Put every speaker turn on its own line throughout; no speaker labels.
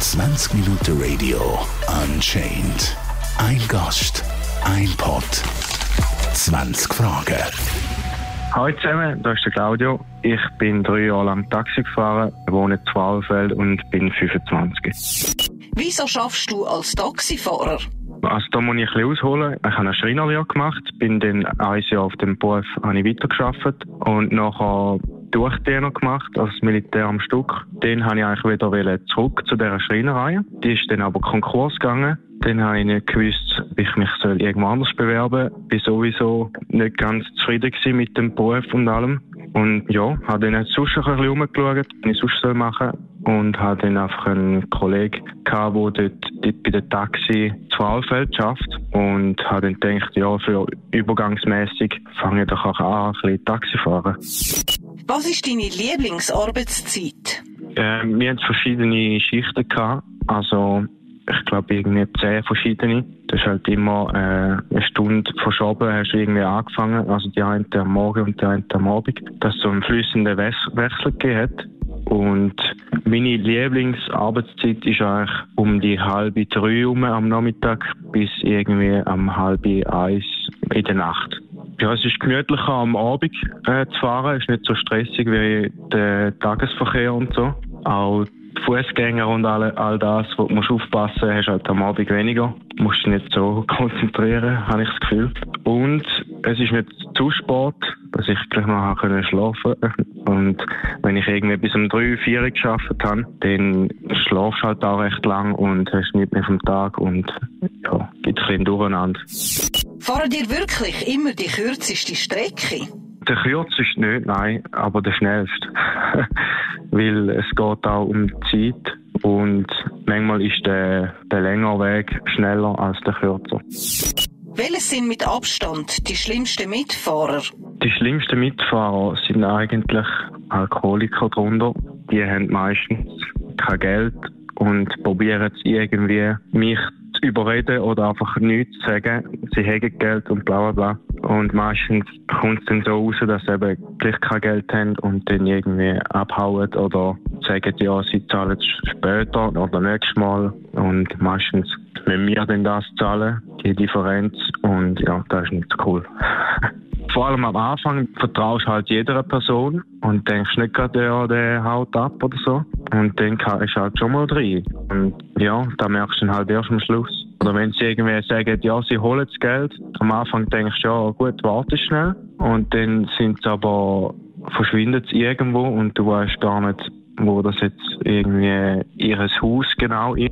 20 Minuten Radio Unchained. Ein Gast, ein Pod, 20 Fragen.
Hallo zusammen, da ist der Claudio. Ich bin drei Jahre lang Taxi gefahren, wohne in Zwalfeld und bin 25.
Wieso schaffst du als Taxifahrer?
Also da muss ich ein bisschen ausholen. Ich habe eine Schreinerlehre gemacht, bin dann ein Jahr auf dem Beruf habe ich weitergearbeitet und nachher Durchdehner gemacht, als Militär am Stück. Dann habe ich eigentlich wieder zurück zu dieser Schreinerei. Die ist dann aber Konkurs gegangen. Dann habe ich nicht gewusst, ob ich mich irgendwo anders bewerben soll. Bin sowieso nicht ganz zufrieden mit dem Beruf und allem. Und ja, habe dann sonst ein bisschen umgeschaut, was ich sonst machen soll. Und habe dann einfach einen Kollegen gehabt, der dort, dort bei der Taxi zu Alfeld schafft. Und habe dann gedacht, ja, für übergangsmäßig fange ich doch auch an, ein bisschen Taxi fahren.
Was ist deine Lieblingsarbeitszeit?
Äh, wir hatten verschiedene Schichten gehabt. Also, ich glaube, irgendwie zehn verschiedene. Das ist halt immer äh, eine Stunde verschoben, hast du irgendwie angefangen. Also die eine am Morgen und die eine am Abend. Dass es so einen flüssenden Wechsel gegeben hat. Und meine Lieblingsarbeitszeit ist eigentlich um die halbe drei Uhr am Nachmittag bis irgendwie am halbe eins in der Nacht. Ja, es ist gemütlicher am Abend äh, zu fahren, es ist nicht so stressig wie der Tagesverkehr und so. Auch Fußgänger und all, all das, wo du musst aufpassen, hast halt am Abend weniger. Du musst dich nicht so konzentrieren, habe ich das Gefühl. Und es ist nicht zu spät, dass ich gleich noch können schlafen Und wenn ich irgendwie bis um drei, vier geschafft habe, dann schlafst du halt auch recht lang und hast nicht mehr vom Tag und ja, gibt ein bisschen durcheinander.
Fahren dir wirklich immer die kürzeste Strecke?
Der kürzeste nicht, nein, aber der schnellste. Weil es geht auch um die Zeit und manchmal ist der, der längere Weg schneller als der kürzer.
Welche sind mit Abstand die schlimmsten Mitfahrer?
Die schlimmsten Mitfahrer sind eigentlich Alkoholiker drunter. Die haben meistens kein Geld und probieren es irgendwie, mich zu überreden oder einfach nichts sagen. Sie haben Geld und bla bla bla. Und meistens kommt es dann so raus, dass sie eben gleich kein Geld haben und dann irgendwie abhauen oder sagen, ja, sie zahlen es später oder nächstes Mal. Und meistens müssen wir dann das zahlen, die Differenz. Und ja, das ist nicht cool. Vor allem am Anfang vertraust halt jeder Person und denkst nicht gerade, ja, der haut ab oder so. Und dann ist halt schon mal drin. Und ja, da merkst du dann halt erst am Schluss. Oder wenn sie irgendwie sagen, ja, sie holen das Geld, am Anfang denkst du, ja, gut, warte schnell. Und dann sind sie aber, verschwindet sie irgendwo und du weißt gar nicht, wo das jetzt irgendwie ihres Haus genau ist.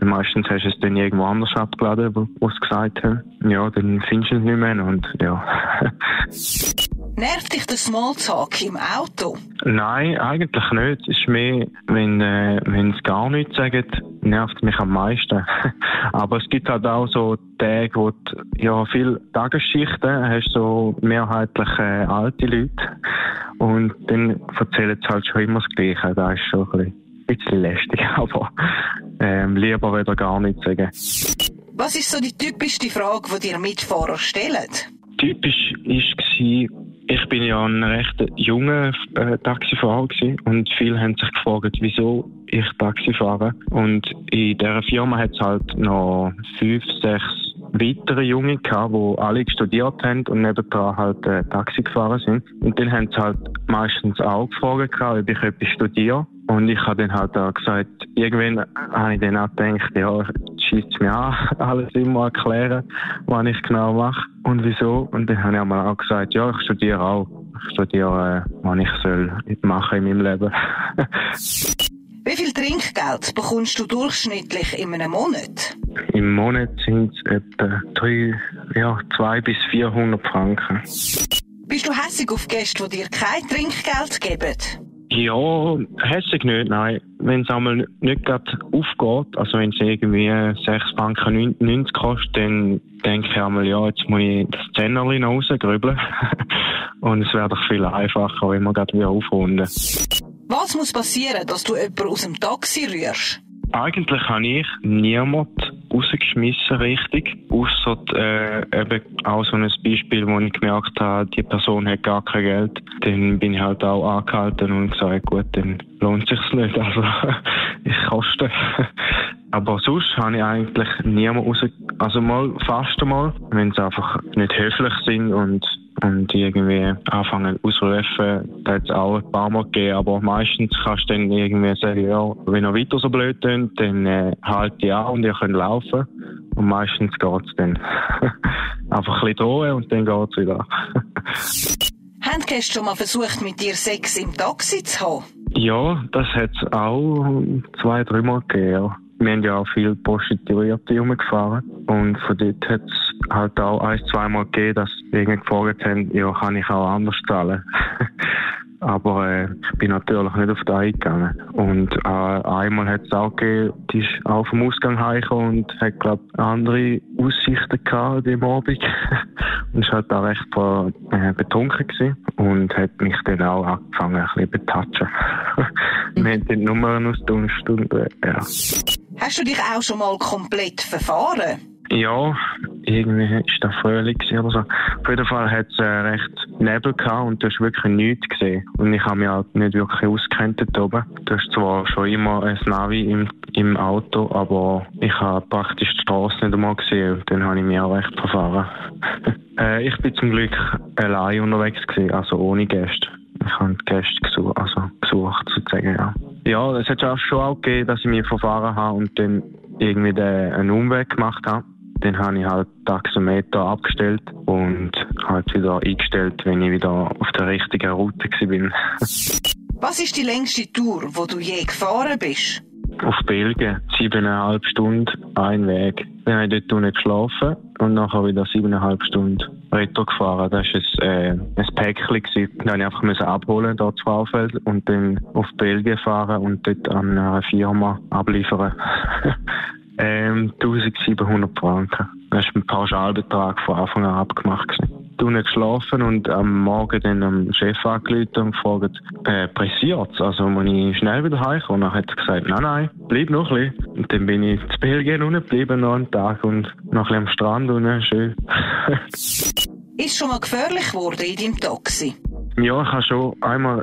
Und meistens hast du es dann irgendwo anders abgeladen, wo, wo sie gesagt haben. Ja, dann findest du es nicht mehr und ja.
Nervt dich der Smalltalk im Auto?
Nein, eigentlich nicht. Es ist mehr, wenn, äh, wenn es gar nichts sagen, nervt mich am meisten. Aber es gibt halt auch so Tage, wo du ja viel Tagesschichten hast, so mehrheitlich äh, alte Leute. Und dann erzählen sie halt schon immer das Gleiche. Das ist schon ein bisschen lästig, aber ähm, lieber wieder gar nichts sagen.
Was ist so die typischste Frage, die dir Mitfahrer stellen?
Typisch war, ich bin ja ein recht junger äh, Taxifahrer gewesen und viele haben sich gefragt, wieso ich Taxi fahre. Und in dieser Firma hat es halt noch fünf, sechs weitere Junge gehabt, die alle studiert haben und nebendran halt äh, Taxi gefahren sind. Und dann haben sie halt meistens auch gefragt, ob ich etwas studiere. Und ich habe dann halt auch gesagt, irgendwann habe ich dann auch gedacht, ja, schießt mir an, alles immer erklären, was ich genau mache und wieso. Und dann habe ich einmal auch gesagt, ja, ich studiere auch. Ich studiere, äh, was ich soll machen in meinem Leben.
Wie viel Trinkgeld bekommst du durchschnittlich in einem Monat?
Im Monat sind es etwa drei, ja, zwei bis 400 Franken.
Bist du hässig auf Gäste, die dir kein Trinkgeld geben?
Ja, hässig nicht, nein. Wenn es einmal nicht gerade aufgeht, also wenn es irgendwie 6 Franken 90 kostet, dann denke ich einmal, ja, jetzt muss ich das Zehnerli noch rausgrübeln. Und es wäre doch viel einfacher, wenn wir gerade wieder aufrunden.
Was muss passieren, dass du jemanden aus dem Taxi rührst?
Eigentlich habe ich niemand rausgeschmissen, richtig. Ausser äh, eben auch so ein Beispiel, wo ich gemerkt habe, die Person hat gar kein Geld. Dann bin ich halt auch angehalten und gesagt, gut, dann lohnt sich's nicht. Also ich koste. Aber sonst habe ich eigentlich niemand raus, also mal fast einmal, wenn sie einfach nicht höflich sind und und irgendwie anfangen ausrufen, da hat es auch ein paar Mal gegeben, aber meistens kannst du dann irgendwie sagen, ja, wenn ihr weiter so blöd tönt, dann äh, halt die an und ihr könnt laufen. Und meistens geht es dann einfach ein bisschen drohen und dann geht es wieder.
Haben Gäste schon mal versucht, mit dir Sex im Taxi zu haben?
Ja, das hat es auch zwei, dreimal gegeben. Ja. Wir haben ja auch viele Prostituierte rumgefahren und von dort hat es halt auch ein, zweimal gegeben, dass irgendwie gefragt haben, ja, kann ich auch anders zahlen? Aber äh, ich bin natürlich nicht auf das eingegangen. Und äh, einmal hat es auch gegeben, die ist auch vom Ausgang heimgekommen und hat, glaube andere Aussichten gehabt an dem Abend. und ist halt auch recht äh, betrunken gewesen und hat mich dann auch angefangen, ein bisschen betatschen. Wir haben dann nur aus der Stunde, ja.
Hast du dich auch schon mal komplett verfahren?
Ja, irgendwie ist das Frühling oder so. Auf jeden Fall hat es äh, recht Nebel gehabt und du hast wirklich nichts gesehen. Und ich habe mich halt nicht wirklich ausgekannt dort oben. Du hast zwar schon immer ein Navi im, im Auto, aber ich habe praktisch die Straße nicht einmal gesehen und dann habe ich mich auch recht verfahren. äh, ich bin zum Glück allein unterwegs gewesen, also ohne Gäste. Ich habe Gäste gesucht, also gesucht sozusagen, ja. Ja, es hat auch schon auch gegeben, dass ich mich verfahren habe und dann irgendwie den, einen Umweg gemacht habe. Dann habe ich halt Taxometer abgestellt und halt wieder eingestellt, wenn ich wieder auf der richtigen Route war.
Was ist die längste Tour, wo du je gefahren bist?
Auf Belgien, siebeneinhalb Stunden, ein Weg. Dann habe ich dort nicht geschlafen und nachher wieder siebeneinhalb Stunden Retro gefahren. Das war ein, äh, ein Päckchen. Gewesen. Dann musste ich abholen, dort zu Fraufeld und dann auf Belgien fahren und dort an einer Firma abliefern. ähm, 1700 Franken. Das war ein Pauschalbetrag von Anfang an abgemacht. Gewesen nicht geschlafen und am Morgen dann am Chef angerufen und gefragt, äh, pressiert Also, muss ich schnell wieder heimkommen? Dann hat er gesagt, nein, nein, bleib noch ein bisschen. Und dann bin ich zu Belgien unten geblieben, noch einen Tag und noch ein bisschen am Strand unten, schön.
Ist schon mal gefährlich geworden in deinem Taxi?
Ja, ich habe schon einmal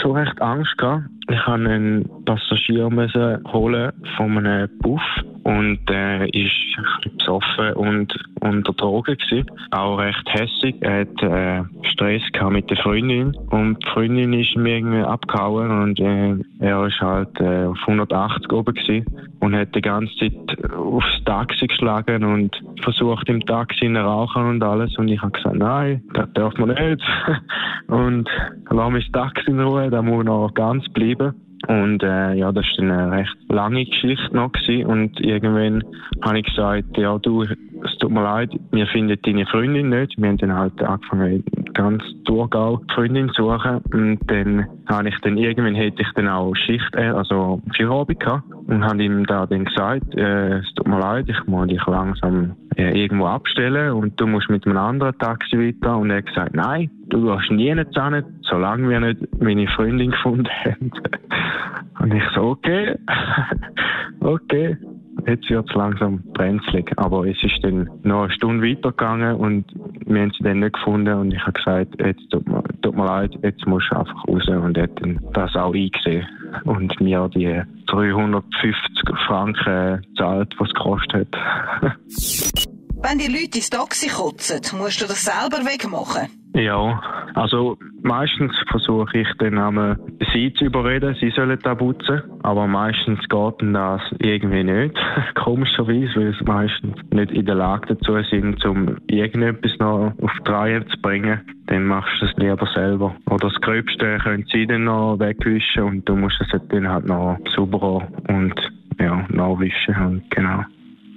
schon recht Angst gehabt. Ich habe einen Passagier müssen holen von einem Buff und äh, ist besoffen und unter Drogen gewesen. Auch recht hässig. Er hat äh, Stress gehabt mit der Freundin und die Freundin ist mir irgendwie abgehauen und äh, er ist halt äh, auf 180 oben gewesen und hat die ganze Zeit aufs Taxi geschlagen und versucht im Taxi zu rauchen und alles und ich habe gesagt, nein, das darf man nicht und lass mich das Taxi in Ruhe, da muss noch ganz bleiben. Und äh, ja, das war eine recht lange Geschichte noch. Gewesen. Und irgendwann habe ich gesagt, ja du, es tut mir leid, wir finden deine Freundin nicht. Wir haben dann halt angefangen, ganz Thurgau Freundin zu suchen. Und dann habe ich dann, irgendwann hätte ich dann auch Schicht, äh, also Feierabend gehabt. Und habe ihm da dann gesagt, äh, es tut mir leid, ich muss dich langsam äh, irgendwo abstellen und du musst mit einem anderen Taxi weiter. Und er hat gesagt, nein, du gehst nie hin, solange wir nicht meine Freundin gefunden haben. und ich so, okay, okay. Jetzt wird es langsam brenzlig. Aber es ist dann noch eine Stunde weitergegangen und wir haben sie dann nicht gefunden. Und ich habe gesagt, jetzt tut mir, tut mir leid, jetzt musst du einfach raus. Und er hat dann das auch eingesehen. Und mir die 350 Franken zahlt, was es gekostet hat.
Wenn die Leute ins Taxi kotzen, musst du das selber wegmachen?
Ja, also meistens versuche ich dann einmal sie zu überreden, sie sollen da putzen, aber meistens geht das irgendwie nicht, komischerweise, weil sie meistens nicht in der Lage dazu sind, um irgendetwas noch auf die Reihe zu bringen. Dann machst du es lieber selber. Oder das Gröbste können sie dann noch wegwischen und du musst es dann halt noch sauber und ja, nachwischen und genau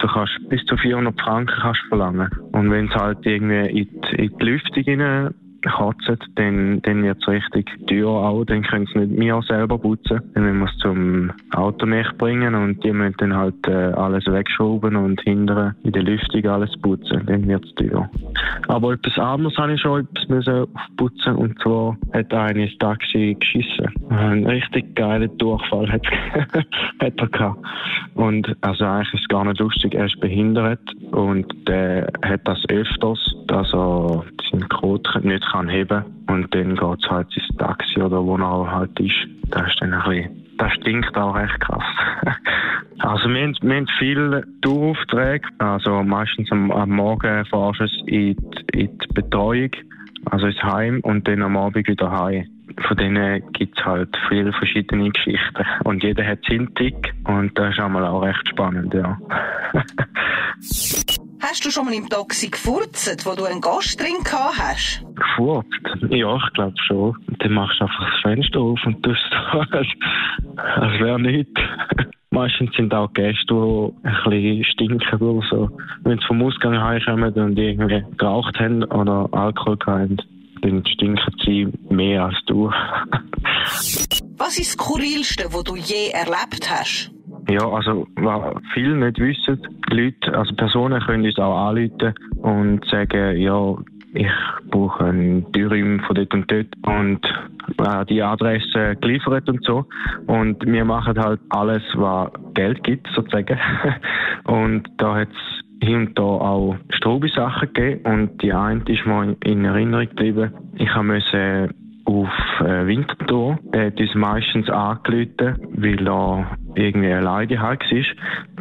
du kannst bis zu 400 Franken kannst verlangen. Und wenn es halt irgendwie in die, in die Lüftung rein kotzen, dann, dann wird es richtig teuer auch. Dann können sie nicht mehr selber putzen. Dann müssen wir es zum Automech bringen und die müssen dann halt äh, alles wegschrauben und hindern in der Lüftung alles putzen. Dann wird es teuer. Aber etwas anderes habe ich schon etwas müssen aufputzen und zwar hat einer das Taxi geschissen. Ein richtig geiler Durchfall hat, hat er gehabt. Und also eigentlich ist es gar nicht lustig, er ist behindert und der hat das öfters, dass er seinen Code nicht kann heben und dann geht es halt ins Taxi oder wo er halt ist. Das ist dann ein bisschen das stinkt auch recht krass. also wir haben, wir haben viele Touraufträge, also meistens am, am Morgen fahrst du in, in die Betreuung, also ins Heim und dann am Abend wieder heim. Von denen gibt es halt viele verschiedene Geschichten. Und jeder hat seinen Tick und das ist einmal auch recht spannend, ja.
Hast du schon mal im Taxi gefurzt, wo du einen Gast drin gehabt hast?
Gefurzt? Ja, ich glaube schon. Dann machst du einfach das Fenster auf und tust als, als wäre nichts. Meistens sind auch Gäste, die ein bisschen stinken oder so. Wenn sie vom Ausgang heimkommen und irgendwie geraucht haben oder Alkohol haben, dann stinken sie mehr als du.
Was ist das Skurrilste, was du je erlebt hast?
Ja, also was viele nicht wissen, Leute, also Personen können uns auch anrufen und sagen, ja, ich brauche einen Dürüm von dort und dort und äh, die Adresse geliefert und so. Und wir machen halt alles, was Geld gibt, sozusagen. und da hat es hier und da auch Strobi-Sachen gegeben und die eine ist mir in Erinnerung geblieben. Ich musste auf äh, Winterthur. Er hat uns meistens angerufen, weil er irgendwie alleine war.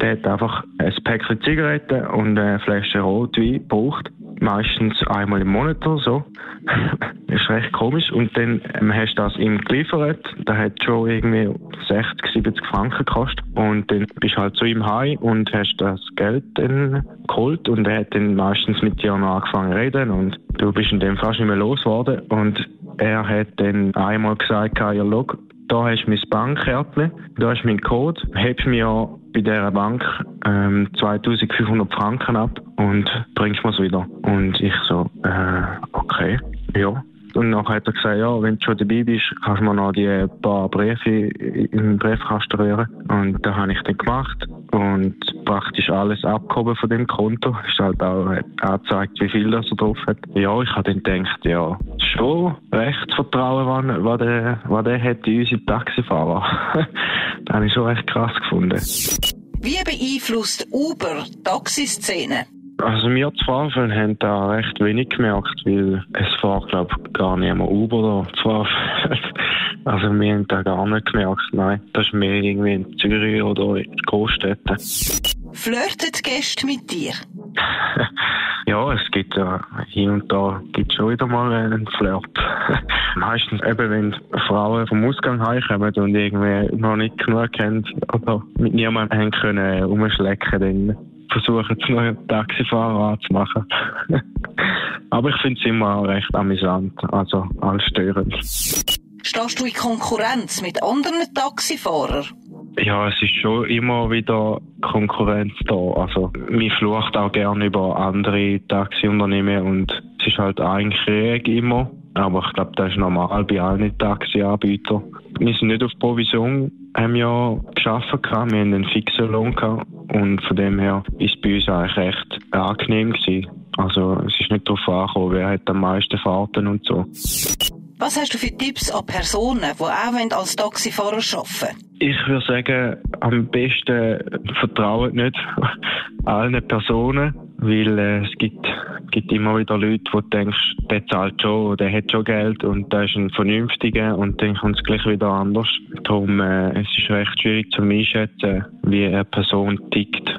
Der hat einfach ein Päckchen Zigaretten und eine Flasche Rotwein gebraucht. Meistens einmal im Monat oder so. ist recht komisch. Und dann ähm, hast du das ihm geliefert. Der hat schon irgendwie 60, 70 Franken gekostet. Und dann bist du halt zu ihm heim und hast das Geld dann geholt. Und er hat dann meistens mit dir noch angefangen zu reden. Und du bist in dem fast nicht mehr losgeworden. Und er hat dann einmal gesagt, ja, schau, da hast du mein Bankkärtchen, da du meinen Code, hebst mir bei dieser Bank ähm, 2500 Franken ab und bringst mir es wieder. Und ich so, äh, okay, ja. Und dann hat er gesagt, ja, wenn du schon dabei bist, kannst du mir noch die paar Briefe im Briefkasten rühren. Und das habe ich dann gemacht und praktisch alles abgehoben von dem Konto. Ist halt auch angezeigt, wie viel das er drauf hat. Ja, ich habe dann gedacht, ja, schon recht Vertrauen, was der, was der hat in unsere Taxifahrer. das habe ich schon recht krass gefunden.
Wie beeinflusst Uber die Taxiszene?
Also wir zwei haben da recht wenig gemerkt, weil es fährt, glaube ich, gar niemand Uber Zwafeln. Also wir haben da gar nicht gemerkt, nein. Das ist mehr irgendwie in Zürich oder in Großstädten.
Flirtet Gäste mit dir?
ja, es gibt ja hin und da gibt schon wieder mal einen Flirt. Meistens eben, wenn Frauen vom Ausgang heimkommen und irgendwie noch nicht genug kennen oder mit niemandem haben können umschlecken, dann versuchen es noch einen Taxifahrer anzumachen. Aber ich finde es immer recht amüsant, also alles störend.
Stehst du in Konkurrenz mit anderen Taxifahrern?
Ja, es ist schon immer wieder Konkurrenz da. Also, mir flucht auch gerne über andere Taxiunternehmen und es ist halt ein Krieg immer. Aber ich glaube, das ist normal bei allen Taxianbietern. Wir sind nicht auf Provision haben ja geschafft, wir haben einen fixen Lohn gehabt und von dem her ist es bei uns eigentlich recht angenehm gewesen. Also es ist nicht darauf angekommen, wer hat am meisten Fahrten und so.
Was hast du für Tipps an Personen, die auch als Taxifahrer arbeiten
Ich würde sagen, am besten vertrauen nicht allen Personen, weil äh, es gibt, gibt immer wieder Leute, wo du denkst, der zahlt schon, der hat schon Geld und der ist ein Vernünftiger und dann kommt es gleich wieder anders. Darum äh, es ist recht schwierig zu einschätzen, wie eine Person tickt.